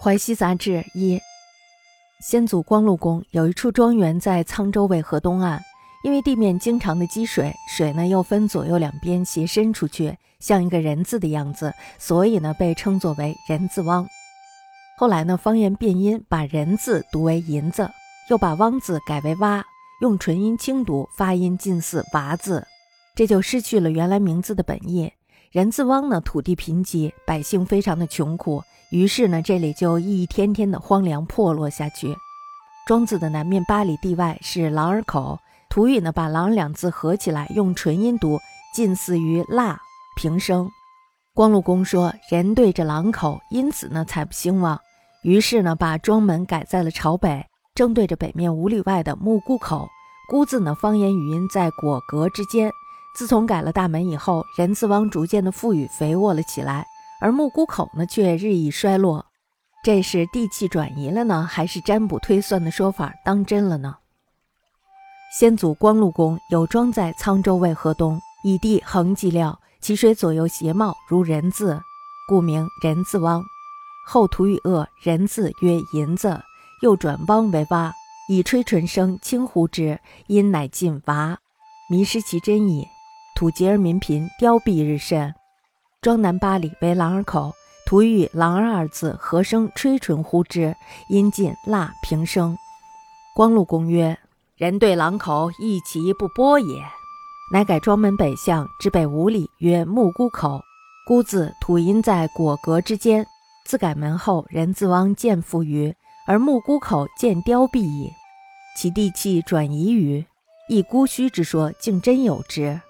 淮西杂志一，先祖光禄宫有一处庄园在沧州渭河东岸，因为地面经常的积水，水呢又分左右两边斜伸出去，像一个人字的样子，所以呢被称作为人字汪。后来呢方言变音，把人字读为银子，又把汪字改为蛙，用纯音轻读，发音近似娃字，这就失去了原来名字的本意。人字汪呢土地贫瘠，百姓非常的穷苦。于是呢，这里就一天天的荒凉破落下去。庄子的南面八里地外是狼儿口，土语呢把“狼”两字合起来，用纯音读，近似于“腊”平声。光禄公说人对着狼口，因此呢才不兴旺。于是呢，把庄门改在了朝北，正对着北面五里外的木姑口。姑字呢方言语音在果革之间。自从改了大门以后，人字汪逐渐的富裕肥沃了起来。而木姑口呢，却日益衰落，这是地气转移了呢，还是占卜推算的说法当真了呢？先祖光禄宫有庄在沧州渭河东，以地横计料，其水左右斜冒如人字，故名人字汪。后土与恶人字曰银子，又转汪为蛙，以吹唇声轻呼之，因乃进娃，迷失其真意。土瘠而民贫，凋敝日甚。庄南八里为狼儿口，土语“狼儿”二字合声吹唇呼之，音近蜡平声。光禄公曰：“人对狼口，亦其不波也。”乃改庄门北向之北五里，曰木姑口。姑字土音在果革之间。自改门后，人自汪见复于，而木姑口见凋敝矣。其地气转移于，亦姑虚之说，竟真有之。